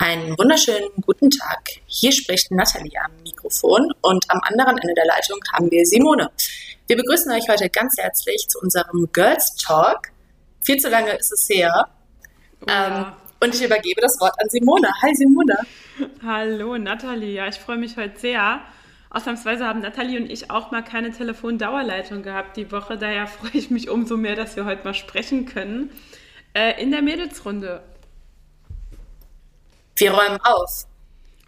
Einen wunderschönen guten Tag. Hier spricht Nathalie am Mikrofon und am anderen Ende der Leitung haben wir Simone. Wir begrüßen euch heute ganz herzlich zu unserem Girls Talk. Viel zu lange ist es her. Ja. ähm, und ich übergebe das Wort an Simone. Hi Simone. Hallo Nathalie. Ja, ich freue mich heute sehr. Ausnahmsweise haben Nathalie und ich auch mal keine Telefondauerleitung gehabt die Woche. Daher freue ich mich umso mehr, dass wir heute mal sprechen können. Äh, in der Mädelsrunde. Wir räumen auf.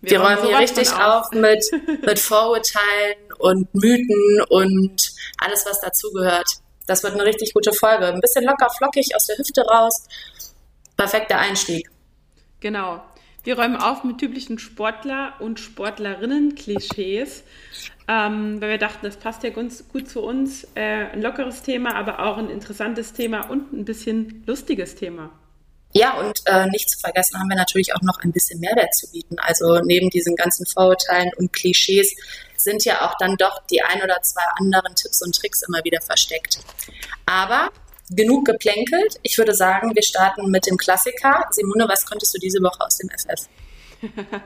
Wir, wir räumen hier richtig auf, auf mit, mit Vorurteilen und Mythen und alles, was dazugehört. Das wird eine richtig gute Folge. Ein bisschen locker, flockig aus der Hüfte raus. Perfekter Einstieg. Genau. Wir räumen auf mit typischen Sportler- und Sportlerinnen-Klischees, ähm, weil wir dachten, das passt ja gut, gut zu uns. Äh, ein lockeres Thema, aber auch ein interessantes Thema und ein bisschen lustiges Thema. Ja, und äh, nicht zu vergessen haben wir natürlich auch noch ein bisschen Mehrwert zu bieten. Also neben diesen ganzen Vorurteilen und Klischees sind ja auch dann doch die ein oder zwei anderen Tipps und Tricks immer wieder versteckt. Aber genug geplänkelt. Ich würde sagen, wir starten mit dem Klassiker. Simone, was konntest du diese Woche aus dem FF?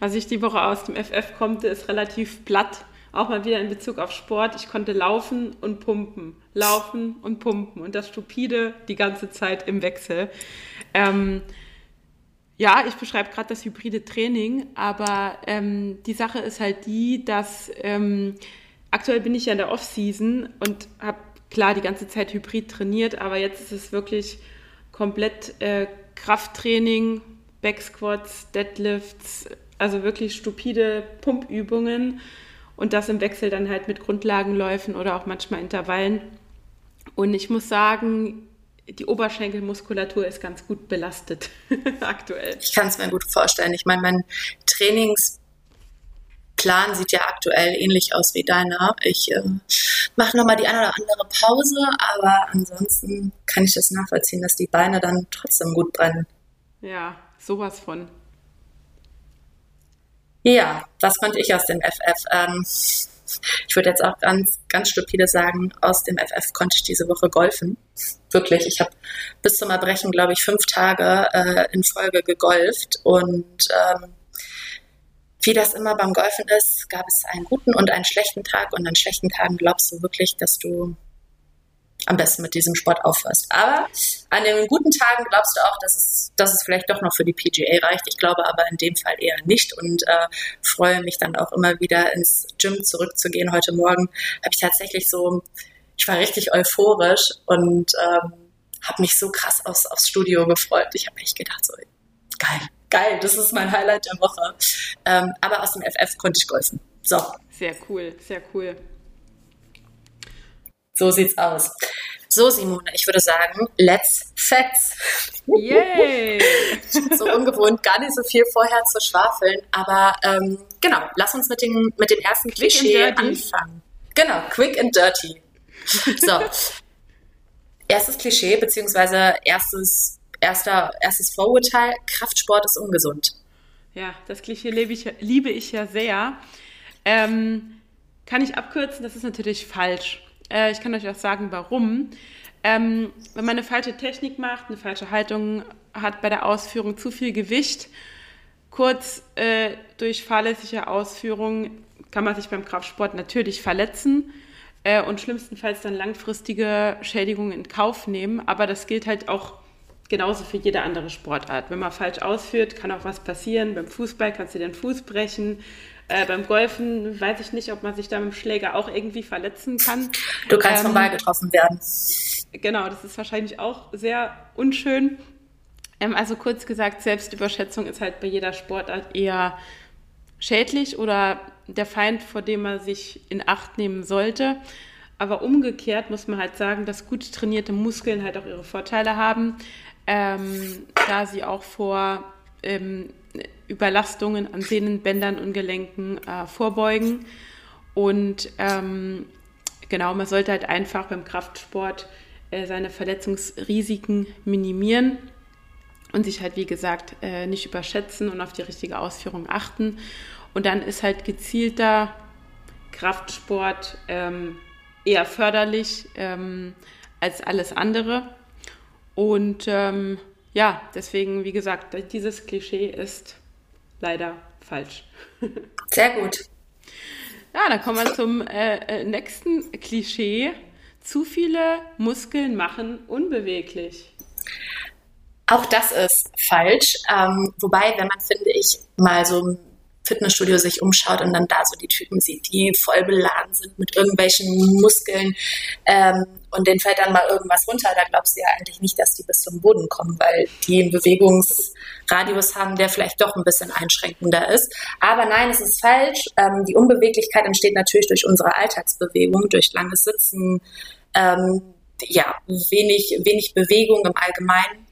was ich die Woche aus dem FF konnte, ist relativ platt. Auch mal wieder in Bezug auf Sport. Ich konnte laufen und pumpen, laufen und pumpen und das stupide die ganze Zeit im Wechsel. Ähm, ja, ich beschreibe gerade das hybride Training, aber ähm, die Sache ist halt die, dass ähm, aktuell bin ich ja in der Off-Season und habe klar die ganze Zeit hybrid trainiert, aber jetzt ist es wirklich komplett äh, Krafttraining, Backsquats, Deadlifts, also wirklich stupide Pumpübungen und das im Wechsel dann halt mit Grundlagenläufen oder auch manchmal Intervallen. Und ich muss sagen, die Oberschenkelmuskulatur ist ganz gut belastet aktuell. Ich kann es mir gut vorstellen. Ich meine, mein Trainingsplan sieht ja aktuell ähnlich aus wie deiner. Ich äh, mache nochmal die eine oder andere Pause, aber ansonsten kann ich das nachvollziehen, dass die Beine dann trotzdem gut brennen. Ja, sowas von. Ja, was konnte ich aus dem FF? Ähm, ich würde jetzt auch ganz, ganz stupide sagen, aus dem FF konnte ich diese Woche golfen. Wirklich, ich habe bis zum Erbrechen, glaube ich, fünf Tage äh, in Folge gegolft und ähm, wie das immer beim Golfen ist, gab es einen guten und einen schlechten Tag und an schlechten Tagen glaubst du wirklich, dass du am besten mit diesem Sport aufhörst. Aber an den guten Tagen glaubst du auch, dass es, dass es vielleicht doch noch für die PGA reicht. Ich glaube aber in dem Fall eher nicht und äh, freue mich dann auch immer wieder ins Gym zurückzugehen. Heute Morgen habe ich tatsächlich so, ich war richtig euphorisch und ähm, habe mich so krass aufs, aufs Studio gefreut. Ich habe echt gedacht, so geil, geil, das ist mein Highlight der Woche. Ähm, aber aus dem FF konnte ich golfen. So. Sehr cool, sehr cool. So sieht's aus. So, Simone, ich würde sagen, let's fetz. Yay! so ungewohnt, gar nicht so viel vorher zu schwafeln. Aber ähm, genau, lass uns mit dem, mit dem ersten quick Klischee anfangen. Genau, quick and dirty. So. erstes Klischee, beziehungsweise erstes, erster, erstes Vorurteil, Kraftsport ist ungesund. Ja, das Klischee liebe ich, liebe ich ja sehr. Ähm, kann ich abkürzen, das ist natürlich falsch. Äh, ich kann euch auch sagen, warum. Ähm, wenn man eine falsche Technik macht, eine falsche Haltung hat bei der Ausführung zu viel Gewicht, kurz äh, durch fahrlässige Ausführung kann man sich beim Kraftsport natürlich verletzen äh, und schlimmstenfalls dann langfristige Schädigungen in Kauf nehmen. Aber das gilt halt auch genauso für jede andere Sportart. Wenn man falsch ausführt, kann auch was passieren. Beim Fußball kannst du den Fuß brechen. Äh, beim Golfen weiß ich nicht, ob man sich da mit dem Schläger auch irgendwie verletzen kann. Du kannst ähm, vom Ball getroffen werden. Genau, das ist wahrscheinlich auch sehr unschön. Ähm, also kurz gesagt, Selbstüberschätzung ist halt bei jeder Sportart eher schädlich oder der Feind, vor dem man sich in Acht nehmen sollte. Aber umgekehrt muss man halt sagen, dass gut trainierte Muskeln halt auch ihre Vorteile haben, ähm, da sie auch vor ähm, Überlastungen an Sehnen, Bändern und Gelenken äh, vorbeugen. Und ähm, genau, man sollte halt einfach beim Kraftsport äh, seine Verletzungsrisiken minimieren und sich halt, wie gesagt, äh, nicht überschätzen und auf die richtige Ausführung achten. Und dann ist halt gezielter Kraftsport ähm, eher förderlich ähm, als alles andere. Und ähm, ja, deswegen, wie gesagt, dieses Klischee ist leider falsch. Sehr gut. Ja, dann kommen wir zum äh, äh, nächsten Klischee. Zu viele Muskeln machen unbeweglich. Auch das ist falsch. Ähm, wobei, wenn man, finde ich, mal so ein Fitnessstudio sich umschaut und dann da so die Typen sieht, die voll beladen sind mit irgendwelchen Muskeln ähm, und denen fällt dann mal irgendwas runter, da glaubst du ja eigentlich nicht, dass die bis zum Boden kommen, weil die einen Bewegungsradius haben, der vielleicht doch ein bisschen einschränkender ist. Aber nein, es ist falsch. Ähm, die Unbeweglichkeit entsteht natürlich durch unsere Alltagsbewegung, durch langes Sitzen, ähm, ja, wenig, wenig Bewegung im Allgemeinen.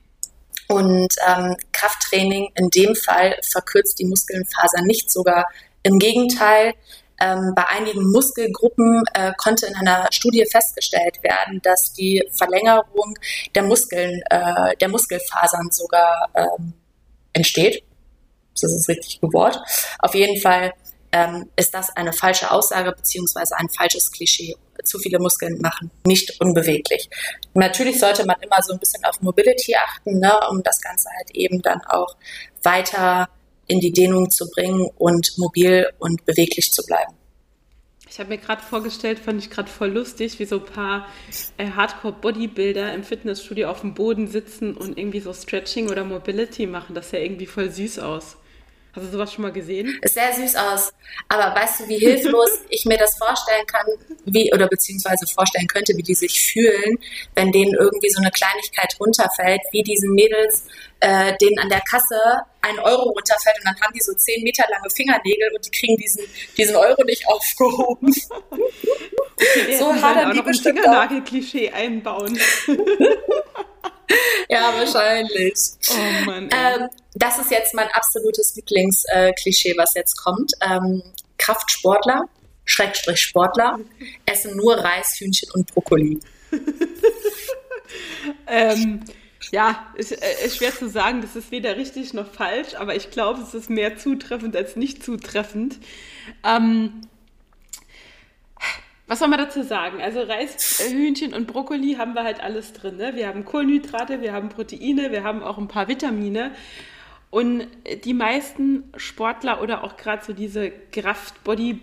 Und ähm, Krafttraining in dem Fall verkürzt die Muskelfaser nicht, sogar im Gegenteil. Ähm, bei einigen Muskelgruppen äh, konnte in einer Studie festgestellt werden, dass die Verlängerung der Muskeln, äh, der Muskelfasern sogar ähm, entsteht. Das ist das richtige Wort. Auf jeden Fall ähm, ist das eine falsche Aussage beziehungsweise ein falsches Klischee zu viele Muskeln machen, nicht unbeweglich. Natürlich sollte man immer so ein bisschen auf Mobility achten, ne, um das Ganze halt eben dann auch weiter in die Dehnung zu bringen und mobil und beweglich zu bleiben. Ich habe mir gerade vorgestellt, fand ich gerade voll lustig, wie so ein paar äh, Hardcore-Bodybuilder im Fitnessstudio auf dem Boden sitzen und irgendwie so Stretching oder Mobility machen. Das sah irgendwie voll süß aus. Hast du sowas schon mal gesehen? Ist sehr süß aus. Aber weißt du, wie hilflos ich mir das vorstellen kann, wie, oder beziehungsweise vorstellen könnte, wie die sich fühlen, wenn denen irgendwie so eine Kleinigkeit runterfällt, wie diesen Mädels, äh, denen an der Kasse ein Euro runterfällt und dann haben die so zehn Meter lange Fingernägel und die kriegen diesen, diesen Euro nicht aufgehoben. Okay, so hadern die bestimmt ein Fingernagel-Klischee einbauen. ja, wahrscheinlich. Oh Mann. Ähm, das ist jetzt mein absolutes Lieblingsklischee, was jetzt kommt. Ähm, Kraftsportler, Schrägstrich Sportler, essen nur Reis, Hühnchen und Brokkoli. ähm, ja, ist, äh, ist schwer zu sagen, das ist weder richtig noch falsch, aber ich glaube, es ist mehr zutreffend als nicht zutreffend. Ähm, was soll man dazu sagen? Also Reis, äh, Hühnchen und Brokkoli haben wir halt alles drin. Ne? Wir haben Kohlenhydrate, wir haben Proteine, wir haben auch ein paar Vitamine. Und die meisten Sportler oder auch gerade so diese Kraft-Body-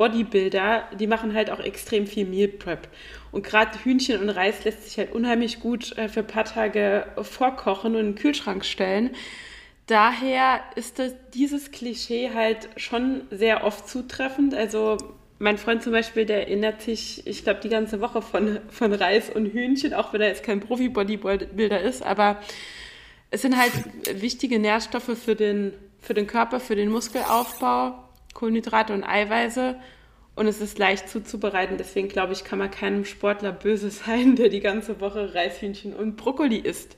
Bodybuilder, die machen halt auch extrem viel Meal Prep. Und gerade Hühnchen und Reis lässt sich halt unheimlich gut äh, für ein paar Tage vorkochen und in den Kühlschrank stellen. Daher ist das, dieses Klischee halt schon sehr oft zutreffend. Also mein Freund zum Beispiel, der erinnert sich, ich glaube, die ganze Woche von, von Reis und Hühnchen, auch wenn er jetzt kein Profi-Bodybuilder ist, aber es sind halt wichtige Nährstoffe für den, für den Körper, für den Muskelaufbau, Kohlenhydrate und Eiweiße. Und es ist leicht zuzubereiten. Deswegen glaube ich, kann man keinem Sportler böse sein, der die ganze Woche Reishühnchen und Brokkoli isst.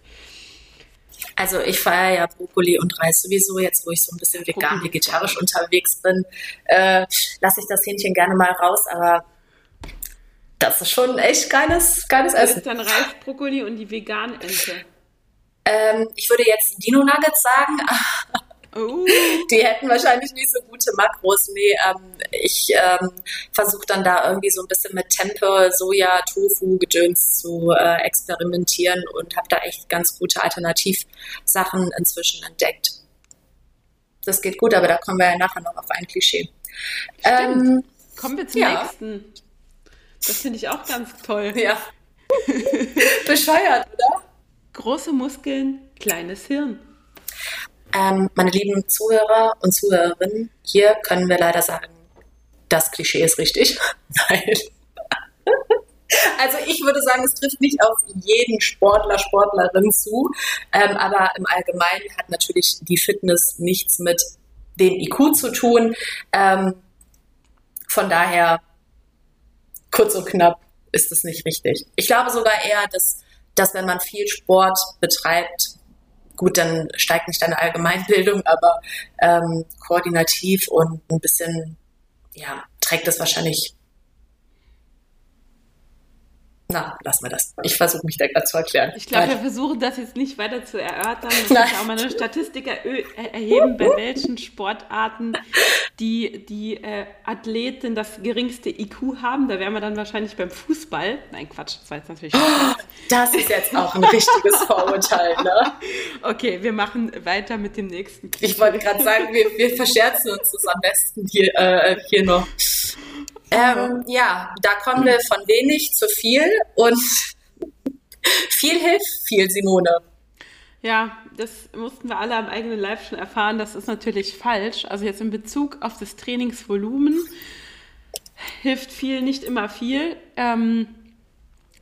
Also ich feiere ja Brokkoli und Reis sowieso jetzt, wo ich so ein bisschen vegan, vegetarisch unterwegs bin, äh, lasse ich das Hähnchen gerne mal raus, aber das ist schon echt geiles, geiles Essen. Das ist dann Reis, Brokkoli und die vegane Ente. Ähm, ich würde jetzt Dino Nuggets sagen. Uh. Die hätten wahrscheinlich nicht so gute Makros. Nee, ähm, ich ähm, versuche dann da irgendwie so ein bisschen mit Tempe, Soja, Tofu, Gedöns zu äh, experimentieren und habe da echt ganz gute Alternativsachen inzwischen entdeckt. Das geht gut, aber da kommen wir ja nachher noch auf ein Klischee. Ähm, Kommen wir zum ja. nächsten. Das finde ich auch ganz toll. Ja. Bescheuert, oder? Große Muskeln, kleines Hirn. Ähm, meine lieben Zuhörer und Zuhörerinnen, hier können wir leider sagen, das Klischee ist richtig, also ich würde sagen, es trifft nicht auf jeden Sportler, Sportlerin zu, ähm, aber im Allgemeinen hat natürlich die Fitness nichts mit dem IQ zu tun. Ähm, von daher, kurz und knapp, ist es nicht richtig. Ich glaube sogar eher, dass, dass wenn man viel Sport betreibt, gut, dann steigt nicht deine Allgemeinbildung, aber ähm, koordinativ und ein bisschen, ja, trägt es wahrscheinlich na, lassen wir das. Ich versuche mich da gerade zu erklären. Ich glaube, wir versuchen das jetzt nicht weiter zu erörtern. Wir müssen auch mal eine Statistik er erheben, bei welchen Sportarten die, die äh, Athleten das geringste IQ haben. Da wären wir dann wahrscheinlich beim Fußball. Nein, Quatsch, das war jetzt natürlich. Oh, das ist jetzt auch ein richtiges Vorurteil, ne? Okay, wir machen weiter mit dem nächsten. Ich wollte gerade sagen, wir, wir verscherzen uns das am besten hier, äh, hier noch. Ähm, ja, da kommen wir von wenig zu viel und viel hilft viel, Simone. Ja, das mussten wir alle am eigenen Leib schon erfahren. Das ist natürlich falsch. Also jetzt in Bezug auf das Trainingsvolumen hilft viel, nicht immer viel. Ähm,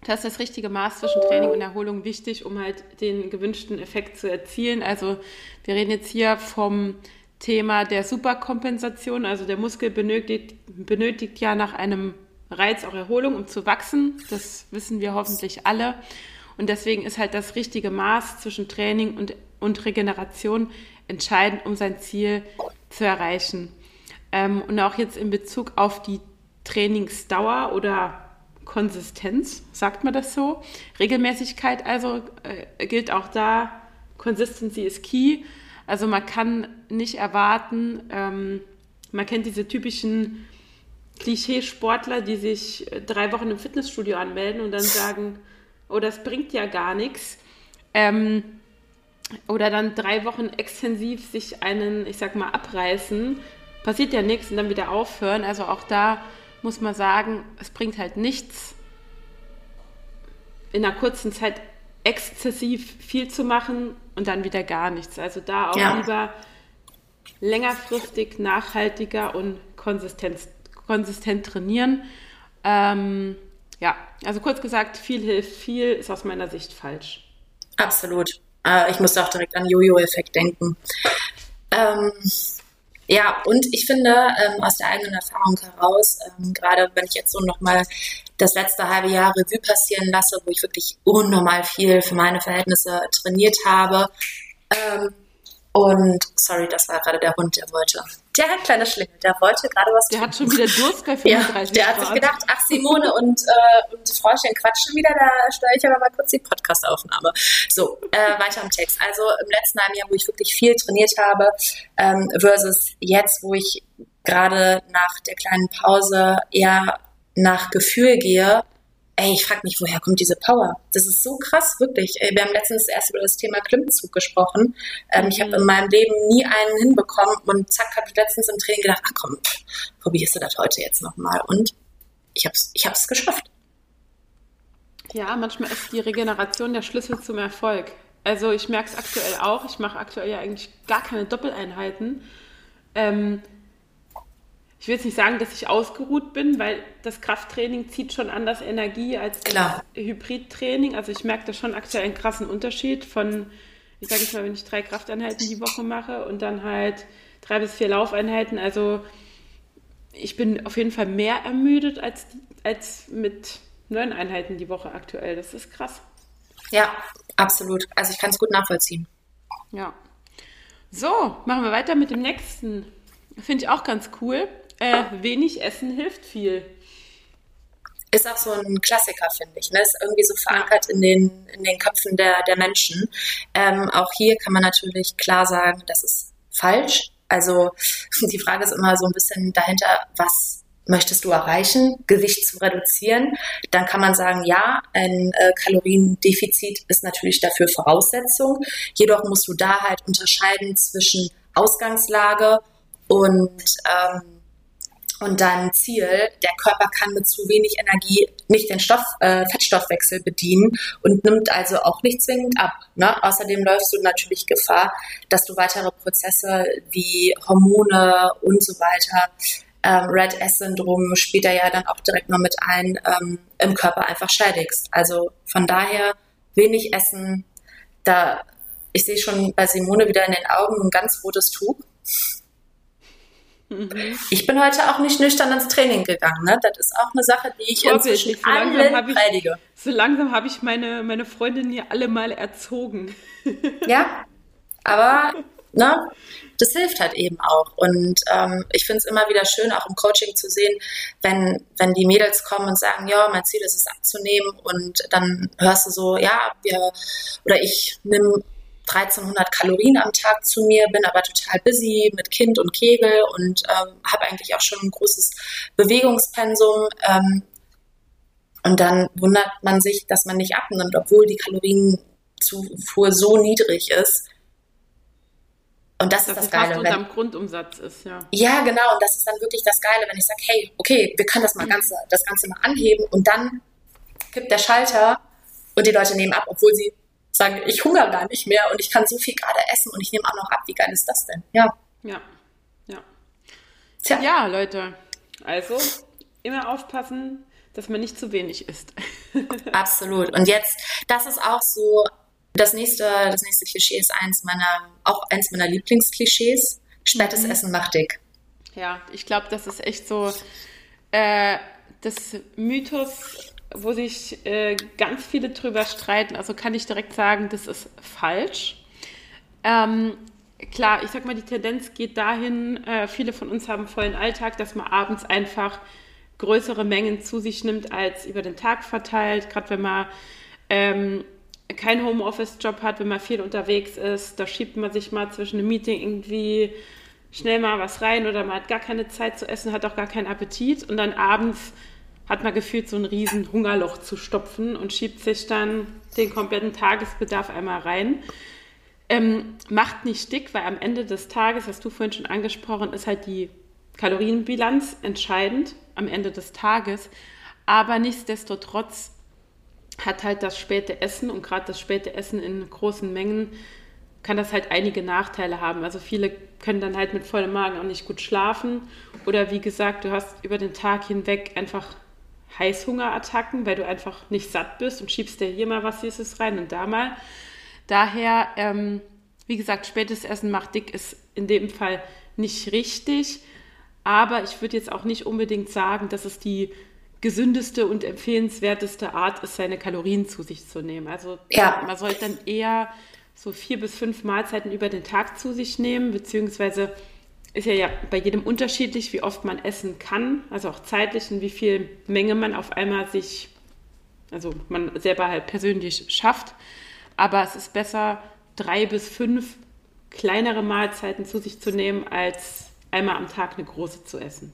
da ist das richtige Maß zwischen Training und Erholung wichtig, um halt den gewünschten Effekt zu erzielen. Also wir reden jetzt hier vom Thema der Superkompensation. Also der Muskel benötigt, benötigt ja nach einem Reiz auch Erholung, um zu wachsen. Das wissen wir hoffentlich alle. Und deswegen ist halt das richtige Maß zwischen Training und, und Regeneration entscheidend, um sein Ziel zu erreichen. Ähm, und auch jetzt in Bezug auf die Trainingsdauer oder Konsistenz, sagt man das so? Regelmäßigkeit also äh, gilt auch da, Consistency is key. Also man kann nicht erwarten, ähm, man kennt diese typischen Klischee-Sportler, die sich äh, drei Wochen im Fitnessstudio anmelden und dann sagen, oh, das bringt ja gar nichts. Ähm, oder dann drei Wochen extensiv sich einen, ich sag mal, abreißen, passiert ja nichts und dann wieder aufhören. Also auch da muss man sagen, es bringt halt nichts, in einer kurzen Zeit exzessiv viel zu machen und dann wieder gar nichts. Also da auch ja. lieber längerfristig, nachhaltiger und konsistent, konsistent trainieren. Ähm, ja, also kurz gesagt, viel hilft viel, ist aus meiner Sicht falsch. Absolut. Äh, ich musste auch direkt an Jojo-Effekt denken. Ähm, ja, und ich finde ähm, aus der eigenen Erfahrung heraus, ähm, gerade wenn ich jetzt so nochmal das letzte halbe Jahr Revue passieren lasse, wo ich wirklich unnormal viel für meine Verhältnisse trainiert habe. Ähm, und sorry, das war gerade der Hund, der wollte. Der hat kleine Schlingel, der wollte gerade was. Der tun. hat schon wieder Durst bei 35 ja, Der hat sich gedacht, ach Simone und, äh, und Frauchen quatschen wieder, da stelle ich aber mal kurz die Podcast-Aufnahme. So, äh, weiter im Text. Also im letzten halben Jahr, wo ich wirklich viel trainiert habe, ähm, versus jetzt, wo ich gerade nach der kleinen Pause eher nach Gefühl gehe, ey, ich frage mich, woher kommt diese Power? Das ist so krass, wirklich. Wir haben letztens erst über das Thema Klimmzug gesprochen. Ähm, ich habe in meinem Leben nie einen hinbekommen und zack, habe ich letztens im Training gedacht, ach komm, probierst du das heute jetzt nochmal. Und ich habe es ich hab's geschafft. Ja, manchmal ist die Regeneration der Schlüssel zum Erfolg. Also ich merke es aktuell auch. Ich mache aktuell ja eigentlich gar keine Doppeleinheiten. Ähm, ich will jetzt nicht sagen, dass ich ausgeruht bin, weil das Krafttraining zieht schon anders Energie als Klar. das Hybridtraining. Also ich merke da schon aktuell einen krassen Unterschied von, ich sage jetzt mal, wenn ich drei Krafteinheiten die Woche mache und dann halt drei bis vier Laufeinheiten. Also ich bin auf jeden Fall mehr ermüdet als, als mit neun Einheiten die Woche aktuell. Das ist krass. Ja, absolut. Also ich kann es gut nachvollziehen. Ja. So, machen wir weiter mit dem nächsten. Finde ich auch ganz cool. Äh, wenig Essen hilft viel. Ist auch so ein Klassiker, finde ich. Ne? Ist irgendwie so verankert in den, in den Köpfen der, der Menschen. Ähm, auch hier kann man natürlich klar sagen, das ist falsch. Also die Frage ist immer so ein bisschen dahinter, was möchtest du erreichen, Gewicht zu reduzieren, dann kann man sagen, ja, ein äh, Kaloriendefizit ist natürlich dafür Voraussetzung. Jedoch musst du da halt unterscheiden zwischen Ausgangslage und ähm, und dann Ziel, der Körper kann mit zu wenig Energie nicht den Stoff, äh, Fettstoffwechsel bedienen und nimmt also auch nicht zwingend ab. Ne? Außerdem läufst du natürlich Gefahr, dass du weitere Prozesse wie Hormone und so weiter, ähm, Red S-Syndrom da ja dann auch direkt noch mit ein, ähm, im Körper einfach schädigst. Also von daher wenig essen. Da, ich sehe schon bei Simone wieder in den Augen ein ganz rotes Tuch. Mhm. Ich bin heute auch nicht nüchtern ins Training gegangen. Ne? Das ist auch eine Sache, die ich inzwischen so allen predige. So langsam habe ich meine, meine Freundin hier alle mal erzogen. Ja, aber ne, das hilft halt eben auch. Und ähm, ich finde es immer wieder schön, auch im Coaching zu sehen, wenn, wenn die Mädels kommen und sagen, ja, mein Ziel ist es abzunehmen und dann hörst du so, ja, wir oder ich nehme 1300 Kalorien am Tag zu mir, bin aber total busy mit Kind und Kegel und ähm, habe eigentlich auch schon ein großes Bewegungspensum. Ähm, und dann wundert man sich, dass man nicht abnimmt, obwohl die Kalorienzufuhr so niedrig ist. Und das, das ist das Geile. Fast wenn, Grundumsatz ist, ja. Ja, genau. Und das ist dann wirklich das Geile, wenn ich sage, hey, okay, wir können das mal mhm. ganze, das Ganze mal anheben und dann kippt der Schalter und die Leute nehmen ab, obwohl sie sagen, ich hungere gar nicht mehr und ich kann so viel gerade essen und ich nehme auch noch ab. Wie geil ist das denn? Ja. Ja. Ja. Tja. Ja, Leute. Also immer aufpassen, dass man nicht zu wenig isst. Absolut. Und jetzt, das ist auch so, das nächste, das nächste Klischee ist eins meiner, auch eins meiner Lieblingsklischees. Spätes mhm. Essen macht dick. Ja, ich glaube, das ist echt so äh, das Mythos wo sich äh, ganz viele drüber streiten. Also kann ich direkt sagen, das ist falsch. Ähm, klar, ich sag mal, die Tendenz geht dahin, äh, viele von uns haben vollen Alltag, dass man abends einfach größere Mengen zu sich nimmt als über den Tag verteilt. Gerade wenn man ähm, keinen Homeoffice-Job hat, wenn man viel unterwegs ist, da schiebt man sich mal zwischen einem Meeting irgendwie schnell mal was rein oder man hat gar keine Zeit zu essen, hat auch gar keinen Appetit und dann abends hat man gefühlt, so ein riesen Hungerloch zu stopfen und schiebt sich dann den kompletten Tagesbedarf einmal rein. Ähm, macht nicht dick, weil am Ende des Tages, hast du vorhin schon angesprochen, ist halt die Kalorienbilanz entscheidend am Ende des Tages. Aber nichtsdestotrotz hat halt das späte Essen und gerade das späte Essen in großen Mengen kann das halt einige Nachteile haben. Also viele können dann halt mit vollem Magen auch nicht gut schlafen. Oder wie gesagt, du hast über den Tag hinweg einfach Heißhungerattacken, weil du einfach nicht satt bist und schiebst dir hier mal was Süßes rein und da mal. Daher, ähm, wie gesagt, spätes Essen macht dick ist in dem Fall nicht richtig. Aber ich würde jetzt auch nicht unbedingt sagen, dass es die gesündeste und empfehlenswerteste Art ist, seine Kalorien zu sich zu nehmen. Also ja. man sollte dann eher so vier bis fünf Mahlzeiten über den Tag zu sich nehmen, beziehungsweise ist ja, ja bei jedem unterschiedlich, wie oft man essen kann, also auch zeitlich und wie viel Menge man auf einmal sich, also man selber halt persönlich schafft. Aber es ist besser, drei bis fünf kleinere Mahlzeiten zu sich zu nehmen, als einmal am Tag eine große zu essen.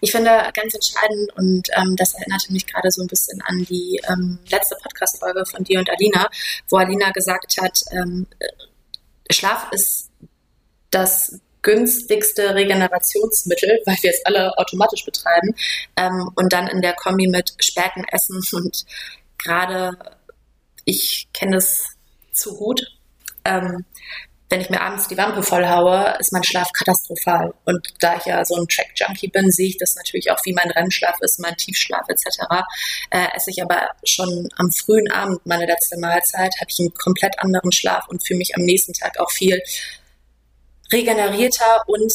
Ich finde ganz entscheidend, und ähm, das erinnerte mich gerade so ein bisschen an die ähm, letzte Podcast-Folge von dir und Alina, wo Alina gesagt hat, ähm, Schlaf ist das günstigste Regenerationsmittel, weil wir es alle automatisch betreiben. Ähm, und dann in der Kombi mit späten Essen und gerade, ich kenne das zu gut, ähm, wenn ich mir abends die Wampe vollhaue, ist mein Schlaf katastrophal. Und da ich ja so ein Track-Junkie bin, sehe ich das natürlich auch, wie mein Rennschlaf ist, mein Tiefschlaf etc. Äh, esse ich aber schon am frühen Abend meine letzte Mahlzeit, habe ich einen komplett anderen Schlaf und fühle mich am nächsten Tag auch viel regenerierter und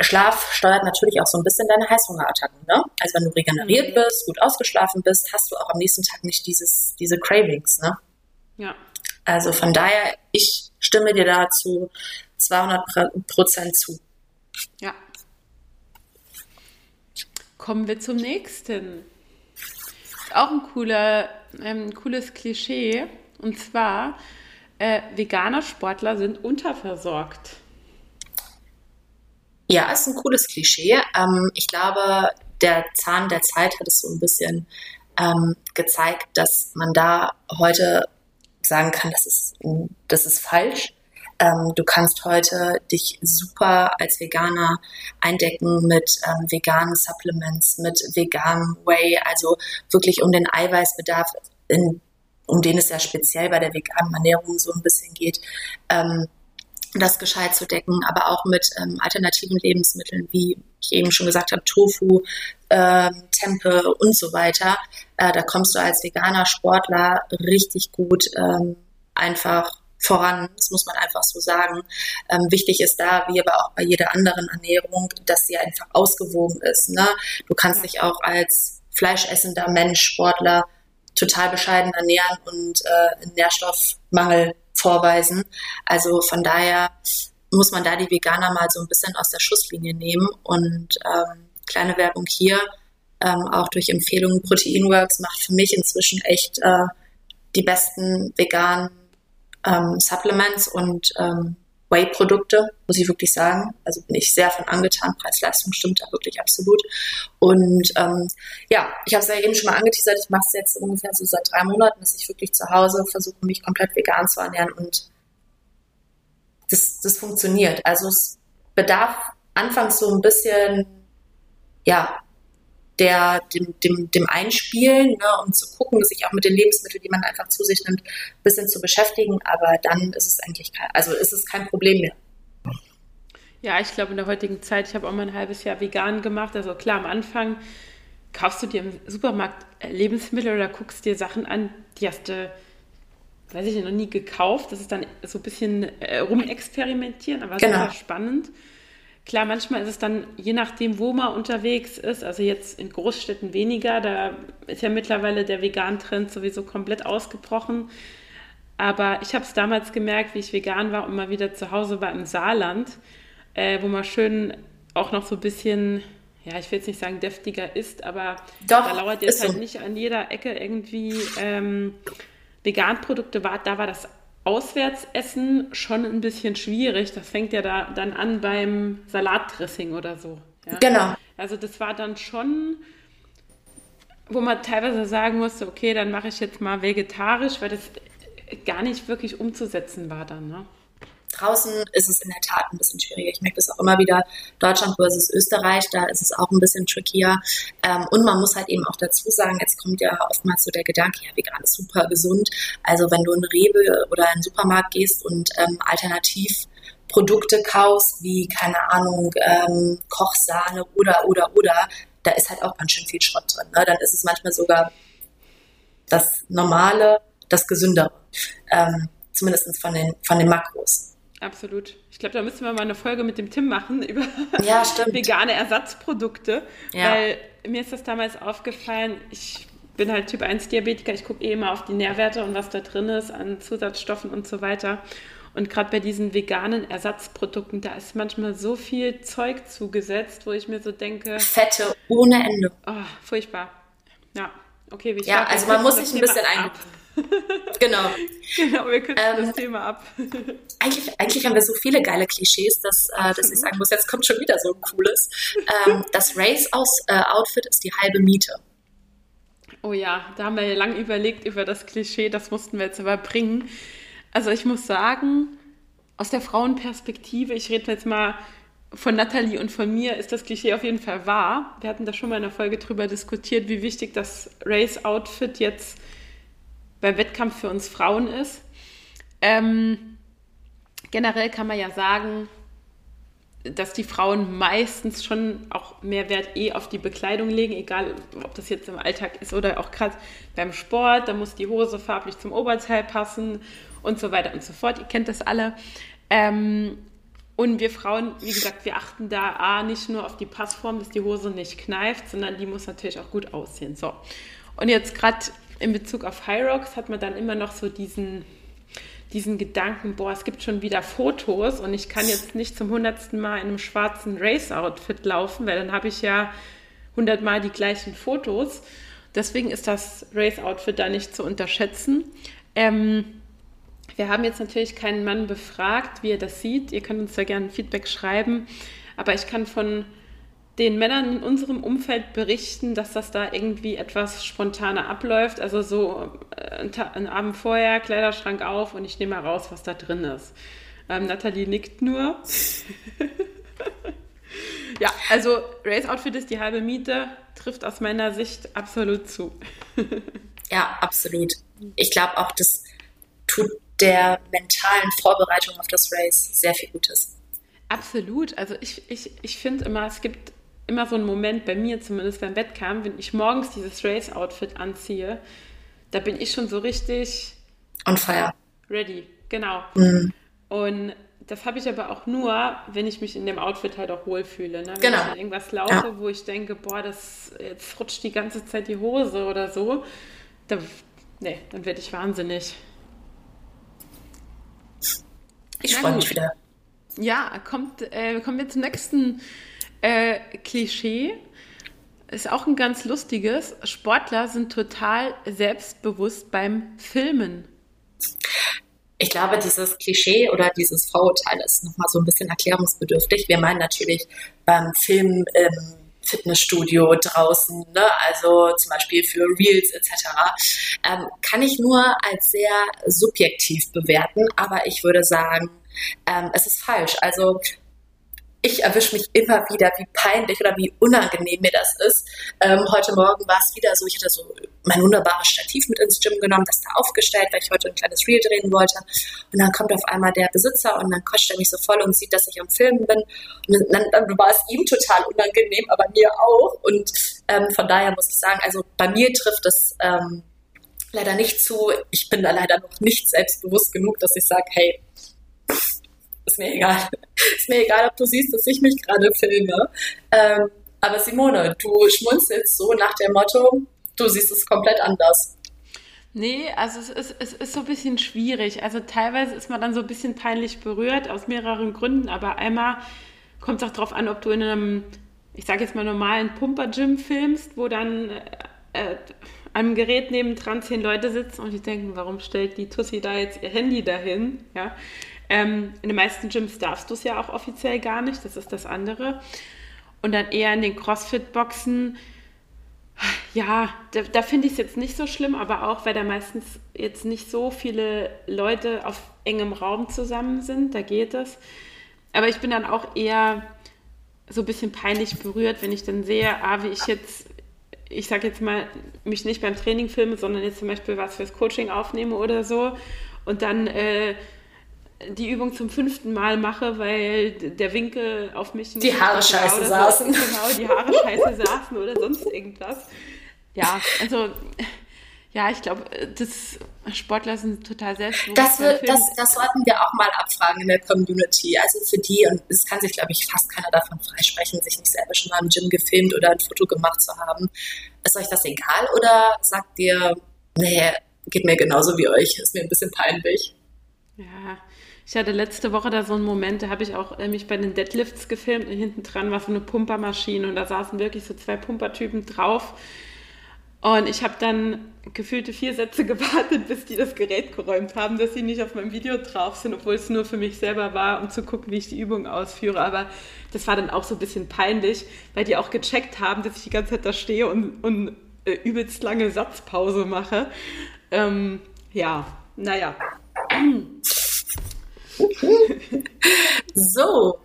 Schlaf steuert natürlich auch so ein bisschen deine Heißhungerattacken. Ne? Also wenn du regeneriert mhm. bist, gut ausgeschlafen bist, hast du auch am nächsten Tag nicht dieses, diese Cravings. Ne? Ja. Also von daher, ich stimme dir dazu 200 Prozent zu. Ja. Kommen wir zum nächsten. Auch ein cooler, ähm, cooles Klischee. Und zwar, äh, vegane Sportler sind unterversorgt. Ja, ist ein cooles Klischee. Ähm, ich glaube, der Zahn der Zeit hat es so ein bisschen ähm, gezeigt, dass man da heute sagen kann, das ist, das ist falsch. Ähm, du kannst heute dich super als Veganer eindecken mit ähm, veganen Supplements, mit veganem Whey, also wirklich um den Eiweißbedarf, in, um den es ja speziell bei der veganen Ernährung so ein bisschen geht, ähm, das gescheit zu decken, aber auch mit ähm, alternativen Lebensmitteln, wie ich eben schon gesagt habe, Tofu, äh, Tempe und so weiter. Äh, da kommst du als veganer Sportler richtig gut ähm, einfach voran. Das muss man einfach so sagen. Ähm, wichtig ist da, wie aber auch bei jeder anderen Ernährung, dass sie einfach ausgewogen ist. Ne? Du kannst dich auch als fleischessender Mensch, Sportler, total bescheiden ernähren und äh, Nährstoffmangel vorweisen. Also von daher muss man da die Veganer mal so ein bisschen aus der Schusslinie nehmen und ähm, kleine Werbung hier, ähm, auch durch Empfehlungen. Proteinworks macht für mich inzwischen echt äh, die besten veganen ähm, Supplements und ähm, Whey-Produkte, muss ich wirklich sagen. Also bin ich sehr von angetan. Preis-Leistung stimmt da wirklich absolut. Und ähm, ja, ich habe es ja eben schon mal angeteasert. Ich mache es jetzt ungefähr so seit drei Monaten, dass ich wirklich zu Hause versuche, mich komplett vegan zu ernähren. Und das, das funktioniert. Also es bedarf anfangs so ein bisschen, ja, der, dem, dem, dem Einspielen ne, und zu gucken, sich auch mit den Lebensmitteln, die man einfach zu sich nimmt, ein bisschen zu beschäftigen. Aber dann ist es eigentlich kein, also ist es kein Problem mehr. Ja, ich glaube in der heutigen Zeit, ich habe auch mal ein halbes Jahr vegan gemacht. Also klar, am Anfang kaufst du dir im Supermarkt Lebensmittel oder guckst dir Sachen an, die hast du, weiß ich noch nie gekauft. Das ist dann so ein bisschen äh, rumexperimentieren, aber genau. super spannend. Klar, manchmal ist es dann, je nachdem, wo man unterwegs ist, also jetzt in Großstädten weniger, da ist ja mittlerweile der Vegan-Trend sowieso komplett ausgebrochen. Aber ich habe es damals gemerkt, wie ich vegan war und mal wieder zu Hause war im Saarland, äh, wo man schön auch noch so ein bisschen, ja, ich will jetzt nicht sagen deftiger ist, aber Doch, da lauert jetzt halt so. nicht an jeder Ecke irgendwie ähm, Vegan-Produkte. Da war das Auswärtsessen schon ein bisschen schwierig. Das fängt ja da dann an beim Salatdressing oder so. Ja? Genau. Also das war dann schon, wo man teilweise sagen musste, okay, dann mache ich jetzt mal vegetarisch, weil das gar nicht wirklich umzusetzen war dann. Ne? Draußen ist es in der Tat ein bisschen schwieriger. Ich merke das auch immer wieder. Deutschland versus Österreich, da ist es auch ein bisschen trickier. Ähm, und man muss halt eben auch dazu sagen, jetzt kommt ja oftmals so der Gedanke, ja, vegan ist super gesund. Also wenn du in Rewe oder in den Supermarkt gehst und ähm, alternativ Produkte kaufst, wie, keine Ahnung, ähm, Kochsahne oder, oder, oder, da ist halt auch ganz schön viel Schrott drin. Ne? Dann ist es manchmal sogar das Normale, das Gesündere. Ähm, zumindest von den, von den Makros. Absolut. Ich glaube, da müssen wir mal eine Folge mit dem Tim machen über ja, vegane Ersatzprodukte. Ja. Weil mir ist das damals aufgefallen, ich bin halt Typ 1 Diabetiker, ich gucke eh immer auf die Nährwerte und was da drin ist an Zusatzstoffen und so weiter. Und gerade bei diesen veganen Ersatzprodukten, da ist manchmal so viel Zeug zugesetzt, wo ich mir so denke. Fette ohne Ende. Oh, furchtbar. Ja, okay, wie Ja, also man muss sich ein bisschen ein. Genau. Genau, wir kürzen ähm, das Thema ab. eigentlich, eigentlich haben wir so viele geile Klischees, dass, äh, dass ich sagen muss, jetzt kommt schon wieder so ein cooles. Ähm, das Race-Outfit äh, ist die halbe Miete. Oh ja, da haben wir ja lange überlegt über das Klischee, das mussten wir jetzt aber bringen. Also ich muss sagen, aus der Frauenperspektive, ich rede jetzt mal von Nathalie und von mir, ist das Klischee auf jeden Fall wahr. Wir hatten da schon mal in einer Folge drüber diskutiert, wie wichtig das Race-Outfit jetzt beim Wettkampf für uns Frauen ist. Ähm, generell kann man ja sagen, dass die Frauen meistens schon auch mehr Wert eh auf die Bekleidung legen, egal ob das jetzt im Alltag ist oder auch gerade beim Sport. Da muss die Hose farblich zum Oberteil passen und so weiter und so fort. Ihr kennt das alle. Ähm, und wir Frauen, wie gesagt, wir achten da A, nicht nur auf die Passform, dass die Hose nicht kneift, sondern die muss natürlich auch gut aussehen. So. Und jetzt gerade in Bezug auf High Rocks hat man dann immer noch so diesen, diesen Gedanken, boah, es gibt schon wieder Fotos und ich kann jetzt nicht zum hundertsten Mal in einem schwarzen Race-Outfit laufen, weil dann habe ich ja hundertmal die gleichen Fotos. Deswegen ist das Race-Outfit da nicht zu unterschätzen. Ähm, wir haben jetzt natürlich keinen Mann befragt, wie er das sieht. Ihr könnt uns da gerne Feedback schreiben. Aber ich kann von den Männern in unserem Umfeld berichten, dass das da irgendwie etwas spontaner abläuft. Also so äh, einen Abend vorher, Kleiderschrank auf und ich nehme mal raus, was da drin ist. Ähm, Nathalie nickt nur. ja, also Race Outfit ist die halbe Miete, trifft aus meiner Sicht absolut zu. ja, absolut. Ich glaube auch, das tut der mentalen Vorbereitung auf das Race sehr viel Gutes. Absolut. Also ich, ich, ich finde immer, es gibt immer so einen Moment bei mir, zumindest beim Wettkampf, wenn ich morgens dieses Race-Outfit anziehe, da bin ich schon so richtig on fire. Ready, genau. Mhm. Und das habe ich aber auch nur, wenn ich mich in dem Outfit halt auch wohlfühle. Ne? Wenn genau. ich irgendwas laufe, ja. wo ich denke, boah, das jetzt rutscht die ganze Zeit die Hose oder so, dann, nee, dann werde ich wahnsinnig. Ich freue mich wieder. Ja, kommt, äh, kommen wir zum nächsten äh, Klischee. Ist auch ein ganz lustiges. Sportler sind total selbstbewusst beim Filmen ich glaube, dieses Klischee oder dieses Vorurteil ist nochmal so ein bisschen erklärungsbedürftig. Wir meinen natürlich beim Film im Fitnessstudio draußen, ne? also zum Beispiel für Reels etc., ähm, kann ich nur als sehr subjektiv bewerten, aber ich würde sagen, ähm, es ist falsch. Also ich erwische mich immer wieder, wie peinlich oder wie unangenehm mir das ist. Ähm, heute Morgen war es wieder so, ich hatte so mein wunderbares Stativ mit ins Gym genommen, das da aufgestellt, weil ich heute ein kleines Reel drehen wollte. Und dann kommt auf einmal der Besitzer und dann quatscht er mich so voll und sieht, dass ich am Filmen bin. Und dann, dann war es ihm total unangenehm, aber mir auch. Und ähm, von daher muss ich sagen, also bei mir trifft es ähm, leider nicht zu. Ich bin da leider noch nicht selbstbewusst genug, dass ich sage, hey, ist mir egal. ist mir egal, ob du siehst, dass ich mich gerade filme. Ähm, aber Simone, du schmunzelst so nach dem Motto, du siehst es komplett anders. Nee, also es ist, es ist so ein bisschen schwierig. Also teilweise ist man dann so ein bisschen peinlich berührt aus mehreren Gründen, aber einmal kommt es auch darauf an, ob du in einem, ich sage jetzt mal, normalen Pumper-Gym filmst, wo dann äh, äh, einem Gerät nebendran zehn Leute sitzen und die denken, warum stellt die Tussi da jetzt ihr Handy dahin? Ja. Ähm, in den meisten Gyms darfst du es ja auch offiziell gar nicht, das ist das andere. Und dann eher in den CrossFit-Boxen, ja, da, da finde ich es jetzt nicht so schlimm, aber auch, weil da meistens jetzt nicht so viele Leute auf engem Raum zusammen sind, da geht es. Aber ich bin dann auch eher so ein bisschen peinlich berührt, wenn ich dann sehe, ah, wie ich jetzt, ich sage jetzt mal, mich nicht beim Training filme, sondern jetzt zum Beispiel was fürs Coaching aufnehme oder so und dann äh, die Übung zum fünften Mal mache, weil der Winkel auf mich nicht. Die Haare scheiße so, saßen. Genau, die Haare scheiße saßen oder sonst irgendwas. Ja, also. Ja, ich glaube, das Sportler sind total selbstbewusst. Das, das, das sollten wir auch mal abfragen in der Community. Also für die, und es kann sich, glaube ich, fast keiner davon freisprechen, sich nicht selber schon mal im Gym gefilmt oder ein Foto gemacht zu haben. Ist euch das egal oder sagt ihr, nee, geht mir genauso wie euch, ist mir ein bisschen peinlich? Ja, ich hatte letzte Woche da so einen Moment, da habe ich auch äh, mich bei den Deadlifts gefilmt und hinten dran war so eine Pumpermaschine und da saßen wirklich so zwei Pumpertypen drauf. Und ich habe dann gefühlte vier Sätze gewartet, bis die das Gerät geräumt haben, dass sie nicht auf meinem Video drauf sind, obwohl es nur für mich selber war, um zu gucken, wie ich die Übung ausführe. Aber das war dann auch so ein bisschen peinlich, weil die auch gecheckt haben, dass ich die ganze Zeit da stehe und, und äh, übelst lange Satzpause mache. Ähm, ja, naja. so,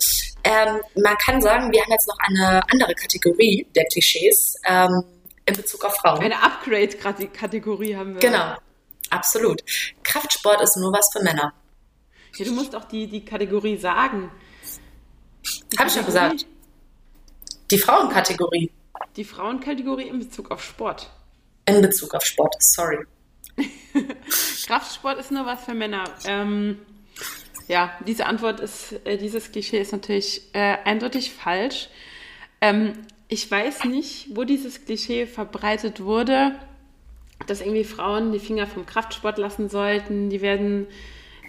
ähm, man kann sagen, wir haben jetzt noch eine andere Kategorie der Klischees ähm, in Bezug auf Frauen. Eine Upgrade-Kategorie haben wir. Genau, absolut. Kraftsport ist nur was für Männer. Ja, du musst auch die, die Kategorie sagen. Habe ich schon gesagt. Die Frauenkategorie. Die Frauenkategorie in Bezug auf Sport. In Bezug auf Sport, sorry. Kraftsport ist nur was für Männer. Ähm, ja, diese Antwort ist, äh, dieses Klischee ist natürlich äh, eindeutig falsch. Ähm, ich weiß nicht, wo dieses Klischee verbreitet wurde, dass irgendwie Frauen die Finger vom Kraftsport lassen sollten. Die werden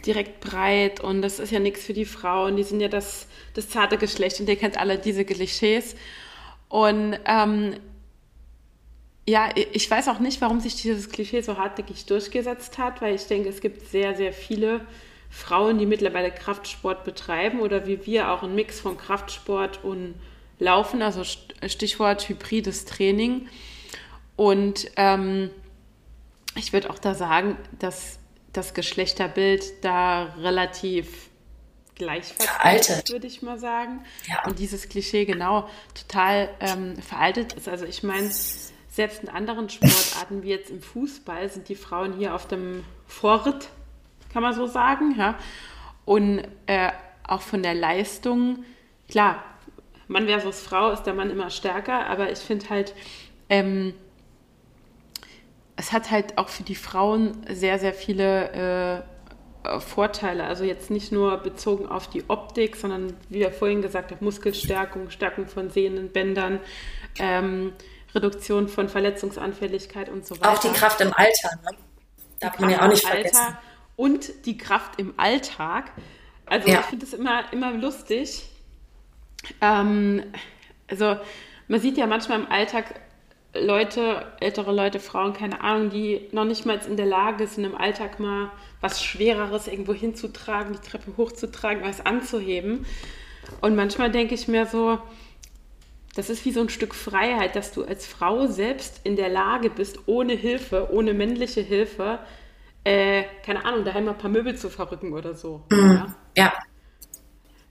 direkt breit und das ist ja nichts für die Frauen. Die sind ja das, das zarte Geschlecht und ihr kennt alle diese Klischees. Und ähm, ja, ich weiß auch nicht, warum sich dieses Klischee so hartnäckig durchgesetzt hat, weil ich denke, es gibt sehr, sehr viele Frauen, die mittlerweile Kraftsport betreiben oder wie wir auch einen Mix von Kraftsport und Laufen, also Stichwort hybrides Training. Und ähm, ich würde auch da sagen, dass das Geschlechterbild da relativ gleich veraltet, würde ich mal sagen. Ja. Und dieses Klischee genau total ähm, veraltet ist. Also ich meine, selbst in anderen Sportarten wie jetzt im Fußball sind die Frauen hier auf dem Vorritt, kann man so sagen. Ja? Und äh, auch von der Leistung, klar, Mann versus Frau ist der Mann immer stärker, aber ich finde halt, ähm, es hat halt auch für die Frauen sehr, sehr viele äh, Vorteile. Also jetzt nicht nur bezogen auf die Optik, sondern wie wir vorhin gesagt haben, Muskelstärkung, Stärkung von Sehnen, Bändern, ähm, Reduktion von Verletzungsanfälligkeit und so weiter. Auch die Kraft im Alter, ne? Darf man ja auch nicht vergessen. Und die Kraft im Alltag. Also ja. ich finde es immer, immer lustig. Ähm, also man sieht ja manchmal im Alltag Leute, ältere Leute, Frauen, keine Ahnung, die noch nicht mal in der Lage sind, im Alltag mal was Schwereres irgendwo hinzutragen, die Treppe hochzutragen, was anzuheben. Und manchmal denke ich mir so, das ist wie so ein Stück Freiheit, dass du als Frau selbst in der Lage bist, ohne Hilfe, ohne männliche Hilfe, äh, keine Ahnung, daheim mal ein paar Möbel zu verrücken oder so. Mhm. Ja? ja.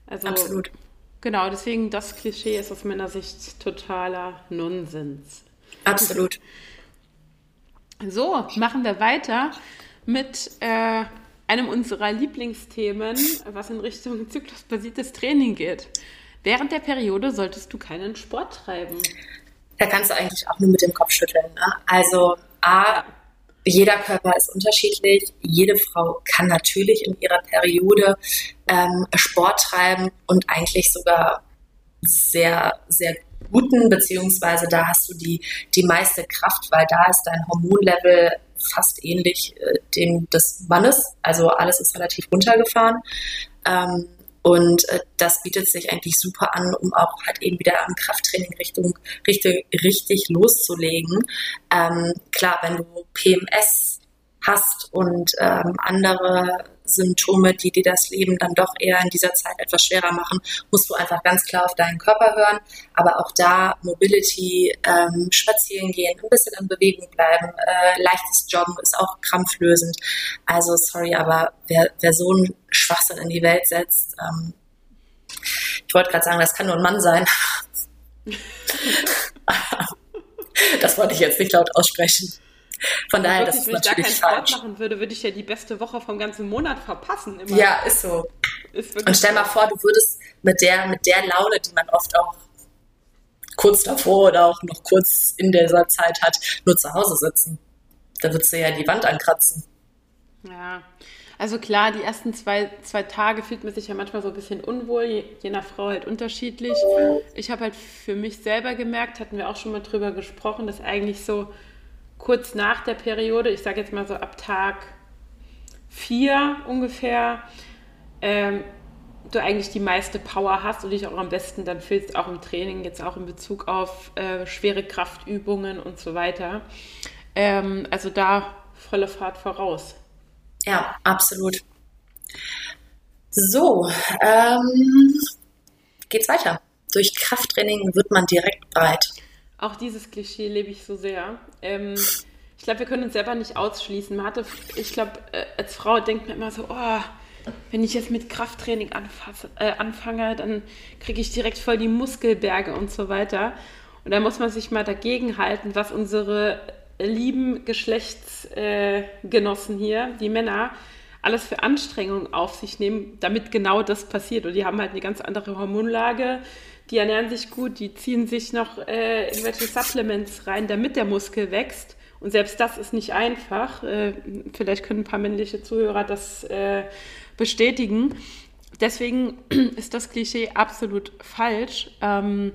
Also, Absolut. Genau, deswegen das Klischee ist aus meiner Sicht totaler Nonsens. Absolut. So, machen wir weiter mit äh, einem unserer Lieblingsthemen, was in Richtung zyklusbasiertes Training geht. Während der Periode solltest du keinen Sport treiben. Da kannst du eigentlich auch nur mit dem Kopf schütteln. Ne? Also A, jeder Körper ist unterschiedlich. Jede Frau kann natürlich in ihrer Periode ähm, Sport treiben und eigentlich sogar sehr, sehr guten, beziehungsweise da hast du die, die meiste Kraft, weil da ist dein Hormonlevel fast ähnlich äh, dem des Mannes. Also alles ist relativ runtergefahren. Ähm, und äh, das bietet sich eigentlich super an, um auch halt eben wieder am Krafttraining Richtung richtig, richtig loszulegen. Ähm, klar, wenn du PMS hast und ähm, andere Symptome, die dir das Leben dann doch eher in dieser Zeit etwas schwerer machen, musst du einfach ganz klar auf deinen Körper hören. Aber auch da Mobility, ähm, spazieren gehen, ein bisschen in Bewegung bleiben, äh, leichtes Joggen ist auch krampflösend. Also sorry, aber wer, wer so einen Schwachsinn in die Welt setzt, ähm, ich wollte gerade sagen, das kann nur ein Mann sein. das wollte ich jetzt nicht laut aussprechen. Von daher, das ist wenn natürlich ich da keinen falsch. Sport machen würde, würde ich ja die beste Woche vom ganzen Monat verpassen. Immer. Ja, ist so. Ist und stell mal vor, du würdest mit der, mit der Laune, die man oft auch kurz davor oder auch noch kurz in dieser Zeit hat, nur zu Hause sitzen. Da würdest du ja die Wand ankratzen. Ja, also klar, die ersten zwei, zwei Tage fühlt man sich ja manchmal so ein bisschen unwohl, je, je nach Frau halt unterschiedlich. Ich habe halt für mich selber gemerkt, hatten wir auch schon mal drüber gesprochen, dass eigentlich so kurz nach der Periode, ich sage jetzt mal so ab Tag vier ungefähr, ähm, du eigentlich die meiste Power hast und dich auch am besten dann fühlst, auch im Training, jetzt auch in Bezug auf äh, schwere Kraftübungen und so weiter. Ähm, also da volle Fahrt voraus. Ja, absolut. So, ähm, geht's weiter. Durch Krafttraining wird man direkt breit. Auch dieses Klischee lebe ich so sehr. Ähm, ich glaube, wir können uns selber nicht ausschließen. Man hatte, ich glaube, äh, als Frau denkt man immer so, oh, wenn ich jetzt mit Krafttraining anfasse, äh, anfange, dann kriege ich direkt voll die Muskelberge und so weiter. Und da muss man sich mal dagegen halten, was unsere lieben Geschlechtsgenossen äh, hier, die Männer, alles für Anstrengungen auf sich nehmen, damit genau das passiert. Und die haben halt eine ganz andere Hormonlage die ernähren sich gut, die ziehen sich noch äh, irgendwelche Supplements rein, damit der Muskel wächst. Und selbst das ist nicht einfach. Äh, vielleicht können ein paar männliche Zuhörer das äh, bestätigen. Deswegen ist das Klischee absolut falsch. Ähm,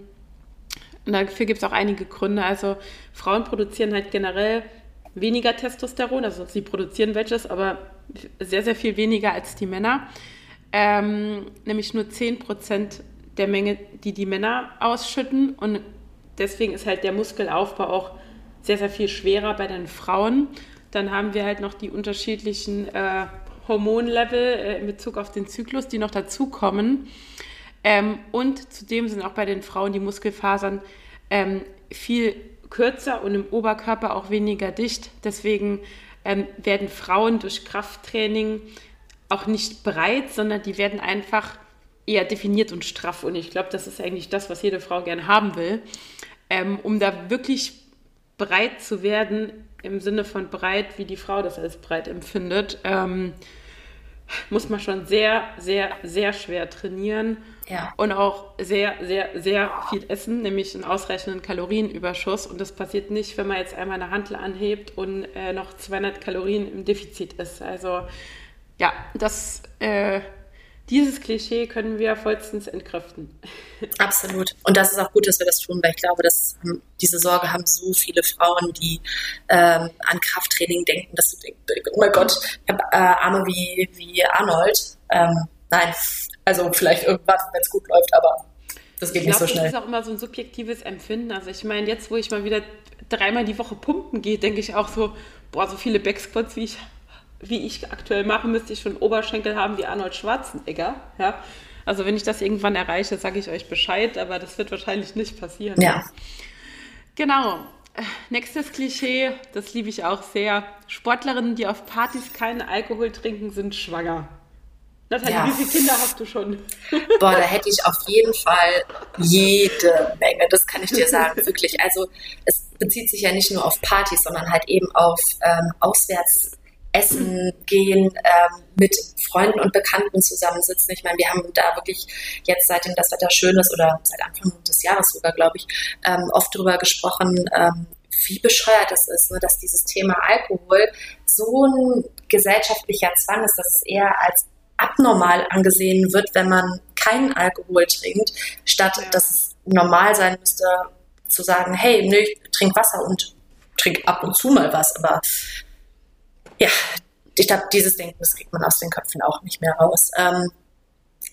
und dafür gibt es auch einige Gründe. Also Frauen produzieren halt generell weniger Testosteron, also sie produzieren welches, aber sehr, sehr viel weniger als die Männer. Ähm, nämlich nur 10 Prozent der Menge, die die Männer ausschütten. Und deswegen ist halt der Muskelaufbau auch sehr, sehr viel schwerer bei den Frauen. Dann haben wir halt noch die unterschiedlichen äh, Hormonlevel äh, in Bezug auf den Zyklus, die noch dazukommen. Ähm, und zudem sind auch bei den Frauen die Muskelfasern ähm, viel kürzer und im Oberkörper auch weniger dicht. Deswegen ähm, werden Frauen durch Krafttraining auch nicht breit, sondern die werden einfach eher definiert und straff. Und ich glaube, das ist eigentlich das, was jede Frau gerne haben will. Ähm, um da wirklich breit zu werden, im Sinne von breit, wie die Frau das als breit empfindet, ähm, muss man schon sehr, sehr, sehr schwer trainieren. Ja. Und auch sehr, sehr, sehr viel essen, nämlich einen ausreichenden Kalorienüberschuss. Und das passiert nicht, wenn man jetzt einmal eine Handel anhebt und äh, noch 200 Kalorien im Defizit ist. Also ja, das äh, dieses Klischee können wir vollstens entkräften. Absolut. Und das ist auch gut, dass wir das tun, weil ich glaube, dass diese Sorge haben so viele Frauen, die ähm, an Krafttraining denken, dass du denkst, oh mein Gott, ich habe äh, Arme wie, wie Arnold. Ähm, nein, also vielleicht irgendwann, wenn es gut läuft, aber das geht ich nicht glaub, so schnell. Das ist auch immer so ein subjektives Empfinden. Also ich meine, jetzt, wo ich mal wieder dreimal die Woche pumpen gehe, denke ich auch so, boah, so viele Backsquats, wie ich wie ich aktuell mache, müsste ich schon Oberschenkel haben wie Arnold Schwarzenegger. Ja? Also wenn ich das irgendwann erreiche, sage ich euch Bescheid, aber das wird wahrscheinlich nicht passieren. Ja. Genau. Nächstes Klischee, das liebe ich auch sehr. Sportlerinnen, die auf Partys keinen Alkohol trinken, sind schwanger. Nathalie, ja. wie viele Kinder hast du schon? Boah, da hätte ich auf jeden Fall jede Menge, das kann ich dir sagen, wirklich. Also es bezieht sich ja nicht nur auf Partys, sondern halt eben auf ähm, auswärts essen gehen, ähm, mit Freunden und Bekannten zusammensitzen. Ich meine, wir haben da wirklich jetzt, seitdem das Wetter schön ist oder seit Anfang des Jahres sogar, glaube ich, ähm, oft darüber gesprochen, ähm, wie bescheuert es ist, ne, dass dieses Thema Alkohol so ein gesellschaftlicher Zwang ist, dass es eher als abnormal angesehen wird, wenn man keinen Alkohol trinkt, statt ja. dass es normal sein müsste, zu sagen, hey, nö, ich trinke Wasser und trinke ab und zu mal was, aber ja, ich glaube, dieses Denken, das kriegt man aus den Köpfen auch nicht mehr raus. Ähm,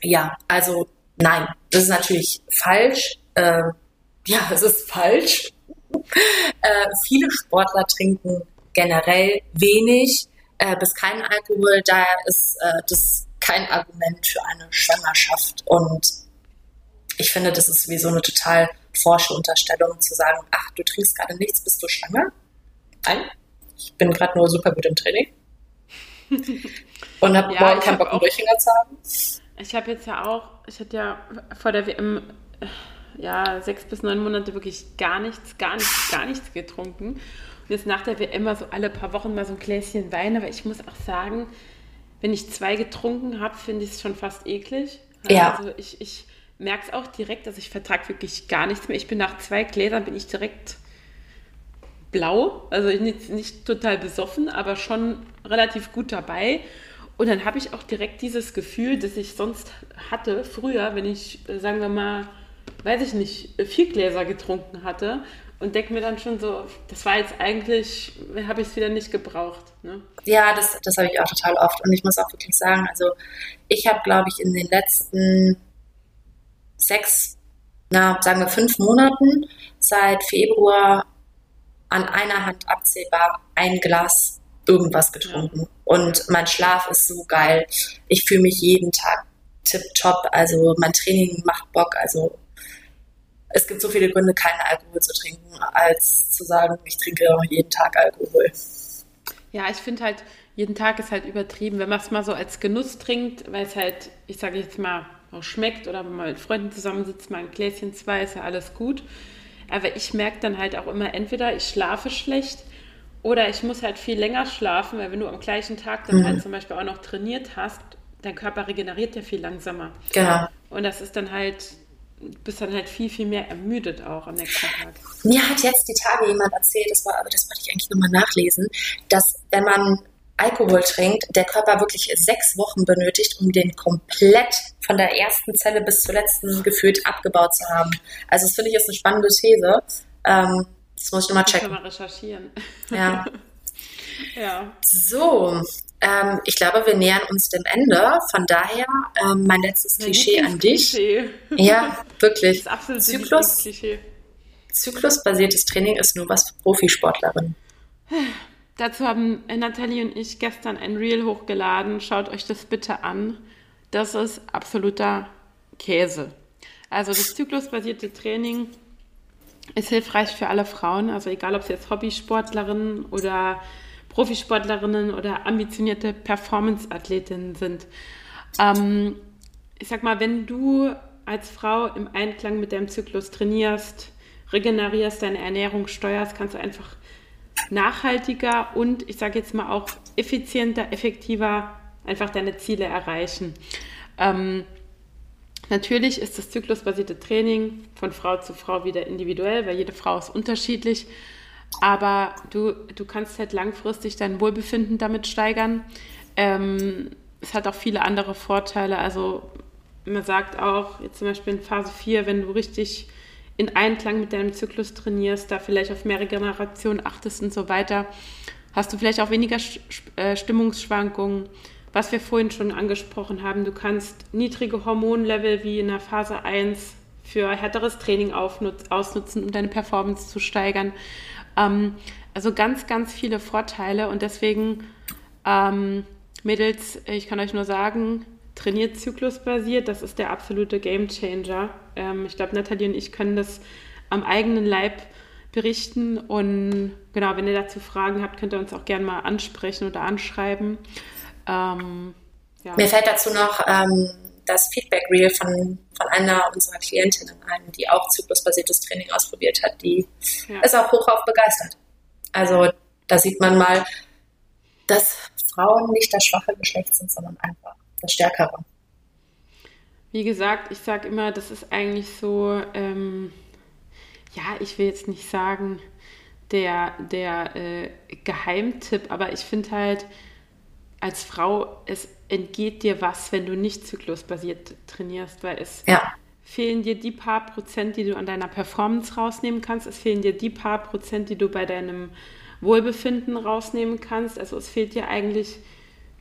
ja, also nein, das ist natürlich falsch. Äh, ja, es ist falsch. äh, viele Sportler trinken generell wenig äh, bis keinen Alkohol. Daher ist äh, das kein Argument für eine Schwangerschaft. Und ich finde, das ist wie so eine total forsche Unterstellung zu sagen, ach, du trinkst gerade nichts, bist du schwanger? Nein, ich bin gerade nur super gut im Training. Und habe ja, morgen keinen Bock, einen Durchhänger zu haben. Ich habe jetzt ja auch, ich hatte ja vor der WM ja, sechs bis neun Monate wirklich gar nichts, gar nichts, gar nichts getrunken. Und jetzt nach der WM mal so alle paar Wochen mal so ein Gläschen Wein. Aber ich muss auch sagen, wenn ich zwei getrunken habe, finde ich es schon fast eklig. Ja. Also ich, ich merke es auch direkt, dass ich vertrage wirklich gar nichts mehr. Ich bin nach zwei Gläsern, bin ich direkt blau, also nicht, nicht total besoffen, aber schon relativ gut dabei. Und dann habe ich auch direkt dieses Gefühl, das ich sonst hatte, früher, wenn ich, äh, sagen wir mal, weiß ich nicht, vier Gläser getrunken hatte und denke mir dann schon so, das war jetzt eigentlich, habe ich es wieder nicht gebraucht. Ne? Ja, das, das habe ich auch total oft. Und ich muss auch wirklich sagen, also ich habe, glaube ich, in den letzten sechs, na, sagen wir fünf Monaten, seit Februar an einer Hand abzählbar ein Glas irgendwas getrunken. Und mein Schlaf ist so geil. Ich fühle mich jeden Tag tipptopp. Also mein Training macht Bock. Also es gibt so viele Gründe, keinen Alkohol zu trinken, als zu sagen, ich trinke jeden Tag Alkohol. Ja, ich finde halt, jeden Tag ist halt übertrieben. Wenn man es mal so als Genuss trinkt, weil es halt, ich sage jetzt mal, auch schmeckt oder wenn man mit Freunden zusammensitzt, mal ein Gläschen zwei, ist ja alles gut. Aber ich merke dann halt auch immer, entweder ich schlafe schlecht oder ich muss halt viel länger schlafen, weil wenn du am gleichen Tag dann halt mhm. halt zum Beispiel auch noch trainiert hast, dein Körper regeneriert ja viel langsamer. Genau. Und das ist dann halt, bist dann halt viel, viel mehr ermüdet auch am nächsten Tag. Mir hat jetzt die Tage jemand erzählt, das war, aber das wollte ich eigentlich nochmal nachlesen, dass wenn man Alkohol trinkt, der Körper wirklich sechs Wochen benötigt, um den komplett von der ersten Zelle bis zur letzten gefühlt abgebaut zu haben. Also das finde ich ist eine spannende These. Ähm, das muss ich nochmal checken. Kann mal recherchieren. Ja. ja. So, ähm, ich glaube, wir nähern uns dem Ende. Von daher ähm, mein letztes mein Klischee an dich. Klischee. Ja, wirklich. Das ist absolut Zyklus, Klischee. Zyklusbasiertes Training ist nur was für Profisportlerinnen. Dazu haben Nathalie und ich gestern ein Reel hochgeladen. Schaut euch das bitte an. Das ist absoluter Käse. Also das zyklusbasierte Training ist hilfreich für alle Frauen. Also egal, ob sie jetzt Hobbysportlerinnen oder Profisportlerinnen oder ambitionierte Performance-Athletinnen sind. Ähm, ich sag mal, wenn du als Frau im Einklang mit deinem Zyklus trainierst, regenerierst, deine Ernährung steuerst, kannst du einfach nachhaltiger und ich sage jetzt mal auch effizienter, effektiver einfach deine Ziele erreichen. Ähm, natürlich ist das zyklusbasierte Training von Frau zu Frau wieder individuell, weil jede Frau ist unterschiedlich. Aber du, du kannst halt langfristig dein Wohlbefinden damit steigern. Ähm, es hat auch viele andere Vorteile. Also man sagt auch, jetzt zum Beispiel in Phase 4, wenn du richtig in Einklang mit deinem Zyklus trainierst, da vielleicht auf mehr Regeneration achtest und so weiter, hast du vielleicht auch weniger äh, Stimmungsschwankungen. Was wir vorhin schon angesprochen haben, du kannst niedrige Hormonlevel wie in der Phase 1 für härteres Training ausnutzen, um deine Performance zu steigern. Ähm, also ganz, ganz viele Vorteile und deswegen, ähm, Mädels, ich kann euch nur sagen, trainiert zyklusbasiert, das ist der absolute Gamechanger. Ähm, ich glaube, Nathalie und ich können das am eigenen Leib berichten und genau, wenn ihr dazu Fragen habt, könnt ihr uns auch gerne mal ansprechen oder anschreiben. Ähm, ja. Mir fällt dazu noch ähm, das Feedback-Reel von, von einer unserer Klientinnen ein, die auch zyklusbasiertes Training ausprobiert hat, die ja. ist auch hochauf begeistert. Also da sieht man mal, dass Frauen nicht das schwache Geschlecht sind, sondern einfach das stärkere. Wie gesagt, ich sage immer, das ist eigentlich so, ähm, ja, ich will jetzt nicht sagen, der, der äh, Geheimtipp, aber ich finde halt, als Frau, es entgeht dir was, wenn du nicht zyklusbasiert trainierst, weil es ja. fehlen dir die paar Prozent, die du an deiner Performance rausnehmen kannst, es fehlen dir die paar Prozent, die du bei deinem Wohlbefinden rausnehmen kannst. Also es fehlt dir eigentlich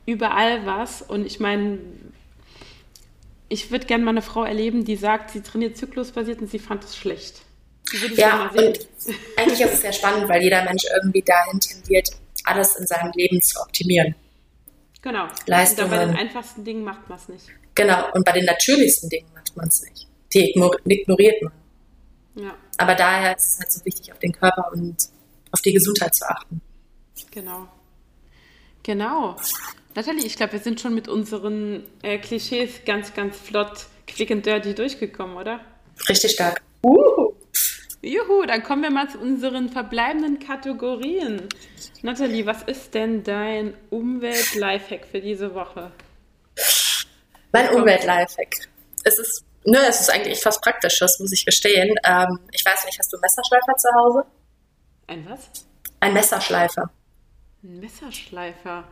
überall was. Und ich meine, ich würde gerne mal eine Frau erleben, die sagt, sie trainiert zyklusbasiert und sie fand es schlecht. Ja, und eigentlich ist es sehr spannend, weil jeder Mensch irgendwie dahin tendiert, alles in seinem Leben zu optimieren. Genau. Leistungen. Und bei den einfachsten Dingen macht man es nicht. Genau, und bei den natürlichsten Dingen macht man es nicht. Die ignoriert man. Ja. Aber daher ist es halt so wichtig, auf den Körper und auf die Gesundheit zu achten. Genau. Genau. Nathalie, ich glaube, wir sind schon mit unseren äh, Klischees ganz, ganz flott, quick and dirty durchgekommen, oder? Richtig stark. Uh. Juhu, dann kommen wir mal zu unseren verbleibenden Kategorien. Nathalie, was ist denn dein Umwelt-Lifehack für diese Woche? Mein Umwelt-Lifehack. Es ist, ne, es ist eigentlich fast praktisch, das muss ich gestehen. Ähm, ich weiß nicht, hast du einen Messerschleifer zu Hause? Ein was? Ein Messerschleifer. Ein Messerschleifer.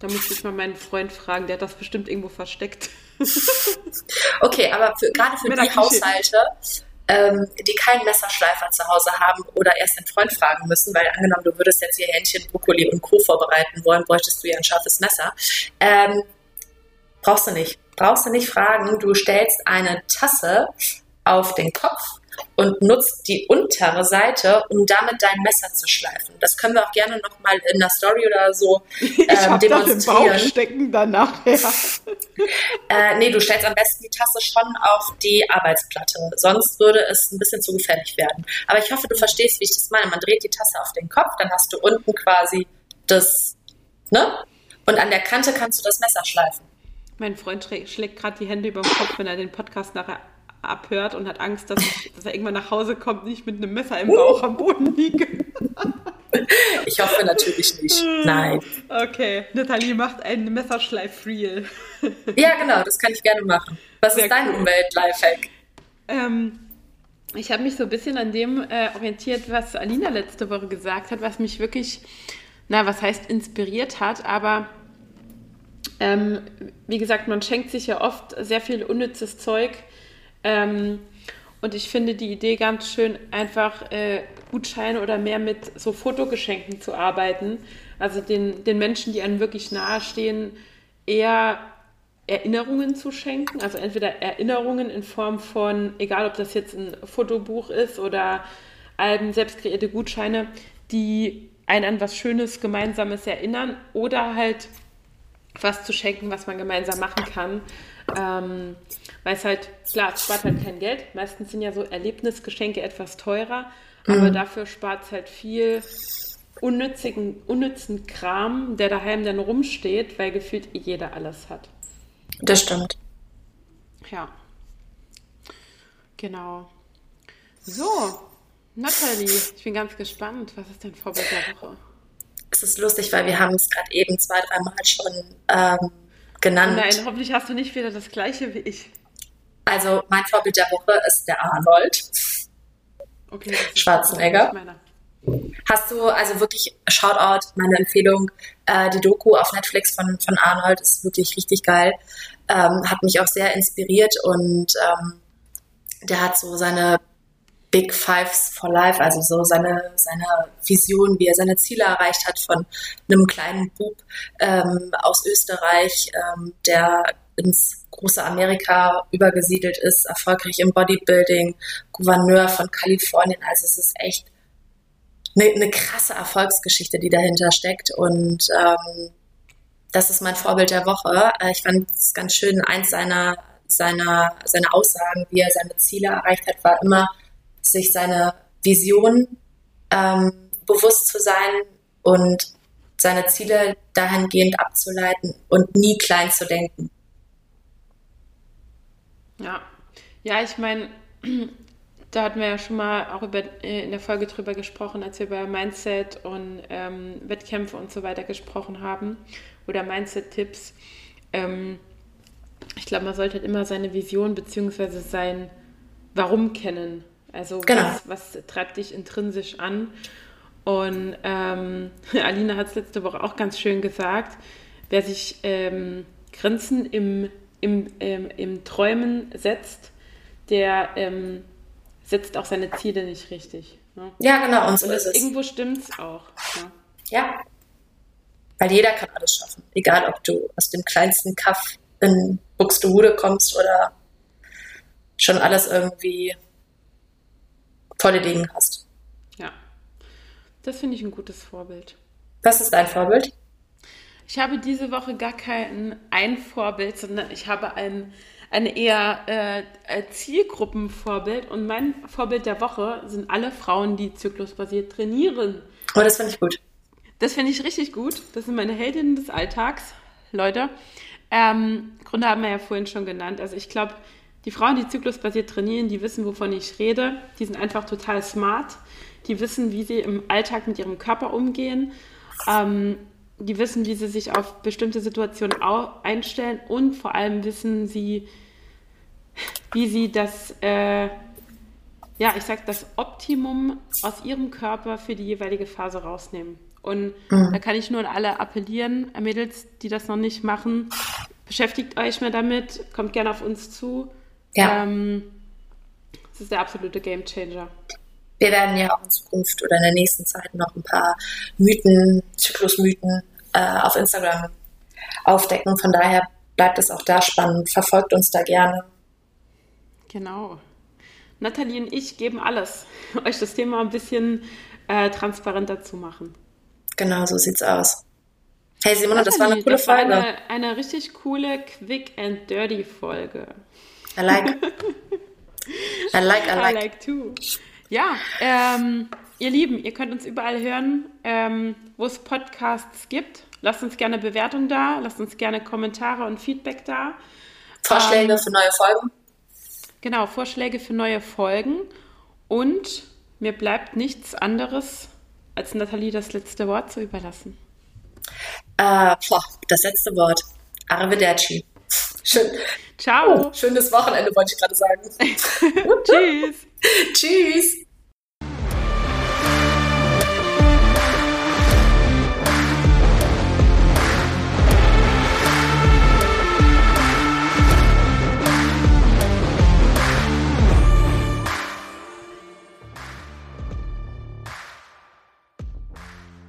Da muss ich mal meinen Freund fragen, der hat das bestimmt irgendwo versteckt. okay, aber für, gerade für die Haushalte, ähm, die keinen Messerschleifer zu Hause haben oder erst den Freund fragen müssen, weil angenommen, du würdest jetzt hier Hähnchen, Brokkoli und Co. vorbereiten wollen, bräuchtest du ja ein scharfes Messer. Ähm, brauchst du nicht. Brauchst du nicht fragen. Du stellst eine Tasse auf den Kopf und nutzt die untere Seite, um damit dein Messer zu schleifen. Das können wir auch gerne nochmal in der Story oder so ähm, demonstrieren. Das im Bauch stecken dann nachher. äh, nee, du stellst am besten die Tasse schon auf die Arbeitsplatte. Sonst würde es ein bisschen zu gefährlich werden. Aber ich hoffe, du verstehst, wie ich das meine. Man dreht die Tasse auf den Kopf, dann hast du unten quasi das, ne? Und an der Kante kannst du das Messer schleifen. Mein Freund schlägt gerade die Hände über den Kopf, wenn er den Podcast nachher abhört und hat Angst, dass, ich, dass er irgendwann nach Hause kommt, nicht mit einem Messer im Bauch am Boden liege. Ich hoffe natürlich nicht. Nein. Okay, Nathalie macht einen Messerschleif-Reel. Ja, genau, das kann ich gerne machen. Was Sehr ist dein cool. Umwelt-Lifehack? Ähm, ich habe mich so ein bisschen an dem äh, orientiert, was Alina letzte Woche gesagt hat, was mich wirklich, na, was heißt inspiriert hat, aber ähm, wie gesagt, man schenkt sich ja oft sehr viel unnützes Zeug ähm, und ich finde die Idee ganz schön, einfach äh, Gutscheine oder mehr mit so Fotogeschenken zu arbeiten. Also den, den Menschen, die einem wirklich nahestehen, eher Erinnerungen zu schenken. Also entweder Erinnerungen in Form von, egal ob das jetzt ein Fotobuch ist oder Alben, selbst Gutscheine, die einen an was Schönes, Gemeinsames erinnern oder halt was zu schenken, was man gemeinsam machen kann. Ähm, weil es halt, klar, es spart halt kein Geld. Meistens sind ja so Erlebnisgeschenke etwas teurer, mhm. aber dafür spart es halt viel unnützigen, unnützen Kram, der daheim dann rumsteht, weil gefühlt jeder alles hat. Das stimmt. Ja. Genau. So, Nathalie, ich bin ganz gespannt. Was ist dein Vorbild der Woche? Es ist lustig, weil wir haben es gerade eben zwei, dreimal schon ähm, genannt. Nein, hoffentlich hast du nicht wieder das gleiche wie ich. Also mein Vorbild der Woche ist der Arnold. Okay, Schwarzenegger. Hast du also wirklich Shoutout, meine Empfehlung, äh, die Doku auf Netflix von, von Arnold ist wirklich richtig geil. Ähm, hat mich auch sehr inspiriert und ähm, der hat so seine Big Fives for Life, also so seine, seine Vision, wie er seine Ziele erreicht hat von einem kleinen Bub ähm, aus Österreich, ähm, der ins große Amerika übergesiedelt ist, erfolgreich im Bodybuilding, Gouverneur von Kalifornien. Also es ist echt eine, eine krasse Erfolgsgeschichte, die dahinter steckt. Und ähm, das ist mein Vorbild der Woche. Äh, ich fand es ganz schön, eins seiner, seiner, seiner Aussagen, wie er seine Ziele erreicht hat, war immer, sich seine Vision ähm, bewusst zu sein und seine Ziele dahingehend abzuleiten und nie klein zu denken. Ja, ja, ich meine, da hatten wir ja schon mal auch über, äh, in der Folge drüber gesprochen, als wir über Mindset und ähm, Wettkämpfe und so weiter gesprochen haben oder Mindset-Tipps. Ähm, ich glaube, man sollte halt immer seine Vision bzw. sein Warum kennen. Also genau. was, was, treibt dich intrinsisch an? Und ähm, Alina hat es letzte Woche auch ganz schön gesagt, wer sich ähm, Grenzen im im, ähm, im Träumen setzt, der ähm, setzt auch seine Ziele nicht richtig. Ne? Ja, genau, und so und ist es. Irgendwo stimmt es auch. Ne? Ja. Weil jeder kann alles schaffen. Egal, ob du aus dem kleinsten Kaff in Buxtehude kommst oder schon alles irgendwie tolle Dinge hast. Ja. Das finde ich ein gutes Vorbild. Was ist dein Vorbild? Ich habe diese Woche gar kein ein Vorbild, sondern ich habe ein, ein eher äh, Zielgruppenvorbild. Und mein Vorbild der Woche sind alle Frauen, die zyklusbasiert trainieren. Oh, das finde ich gut. Das finde ich richtig gut. Das sind meine Heldinnen des Alltags, Leute. Ähm, Gründe haben wir ja vorhin schon genannt. Also ich glaube, die Frauen, die zyklusbasiert trainieren, die wissen, wovon ich rede. Die sind einfach total smart. Die wissen, wie sie im Alltag mit ihrem Körper umgehen. Ähm, die wissen, wie sie sich auf bestimmte Situationen einstellen und vor allem wissen sie, wie sie das, äh, ja, ich sag, das Optimum aus ihrem Körper für die jeweilige Phase rausnehmen. Und mhm. da kann ich nur an alle appellieren, Mädels, die das noch nicht machen, beschäftigt euch mehr damit, kommt gerne auf uns zu. Ja. Ähm, das ist der absolute Game Changer wir werden ja auch in Zukunft oder in der nächsten Zeit noch ein paar Mythen, Zyklusmythen äh, auf Instagram aufdecken. Von daher bleibt es auch da spannend. Verfolgt uns da gerne. Genau. Nathalie und ich geben alles, euch das Thema ein bisschen äh, transparenter zu machen. Genau, so sieht's aus. Hey Simone, Nathalie, das war eine coole Folge. Eine, eine richtig coole Quick and Dirty Folge. I like. I like, I like. I like too. Ja, ähm, ihr Lieben, ihr könnt uns überall hören, ähm, wo es Podcasts gibt. Lasst uns gerne Bewertung da, lasst uns gerne Kommentare und Feedback da. Vorschläge ähm, für neue Folgen. Genau, Vorschläge für neue Folgen. Und mir bleibt nichts anderes, als Nathalie das letzte Wort zu überlassen. Äh, boah, das letzte Wort. Arrivederci. Schön. Ciao. Oh, schönes Wochenende, wollte ich gerade sagen. Tschüss. Tschüss.